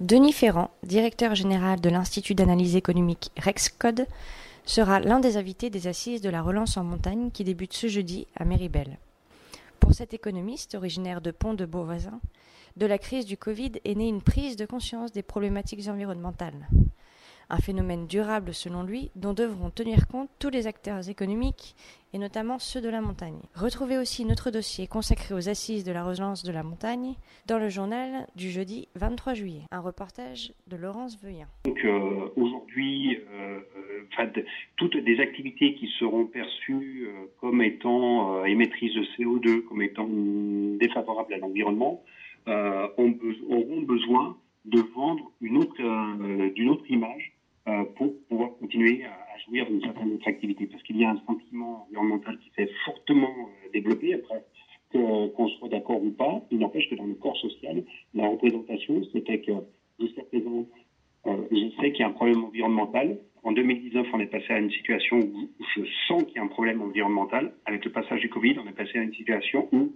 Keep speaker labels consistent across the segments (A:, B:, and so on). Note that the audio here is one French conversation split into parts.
A: Denis Ferrand, directeur général de l'Institut d'analyse économique Rexcode, sera l'un des invités des assises de la relance en montagne qui débutent ce jeudi à Méribel. Pour cet économiste originaire de Pont-de-Beauvoisin, de la crise du Covid est née une prise de conscience des problématiques environnementales. Un phénomène durable selon lui dont devront tenir compte tous les acteurs économiques et notamment ceux de la montagne. Retrouvez aussi notre dossier consacré aux assises de la relance de la montagne dans le journal du jeudi 23 juillet. Un reportage de Laurence Veuillin.
B: Donc euh, aujourd'hui, euh, euh, toutes des activités qui seront perçues comme étant émettrices de CO2, comme étant défavorables à l'environnement, ont, auront besoin de vendre une autre, d'une autre image pour pouvoir continuer à, jouir d'une certaine autre activité. Parce qu'il y a un sentiment environnemental qui s'est fortement euh, développé, après qu'on soit d'accord ou pas. Il n'empêche que dans le corps social, la représentation, c'était que jusqu'à présent, euh, je sais qu'il y a un problème environnemental. En 2019, on est passé à une situation où je sens qu'il y a un problème environnemental. Avec le passage du Covid, on est passé à une situation où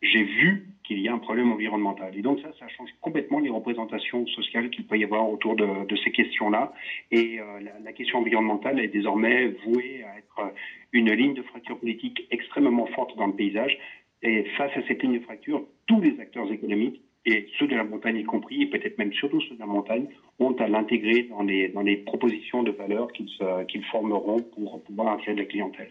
B: j'ai vu qu'il y a un problème environnemental. Et donc ça, ça change complètement les représentations sociales qu'il peut y avoir autour de, ces questions-là. Et euh, la, question environnementale est désormais vouée à être une ligne de fracture politique extrêmement forte dans le paysage. Et face à cette ligne de fracture, tous les acteurs économiques, et ceux de la montagne y compris, et peut-être même surtout ceux de la montagne, ont à l'intégrer dans les, dans les propositions de valeur qu'ils qu formeront pour pouvoir de la clientèle.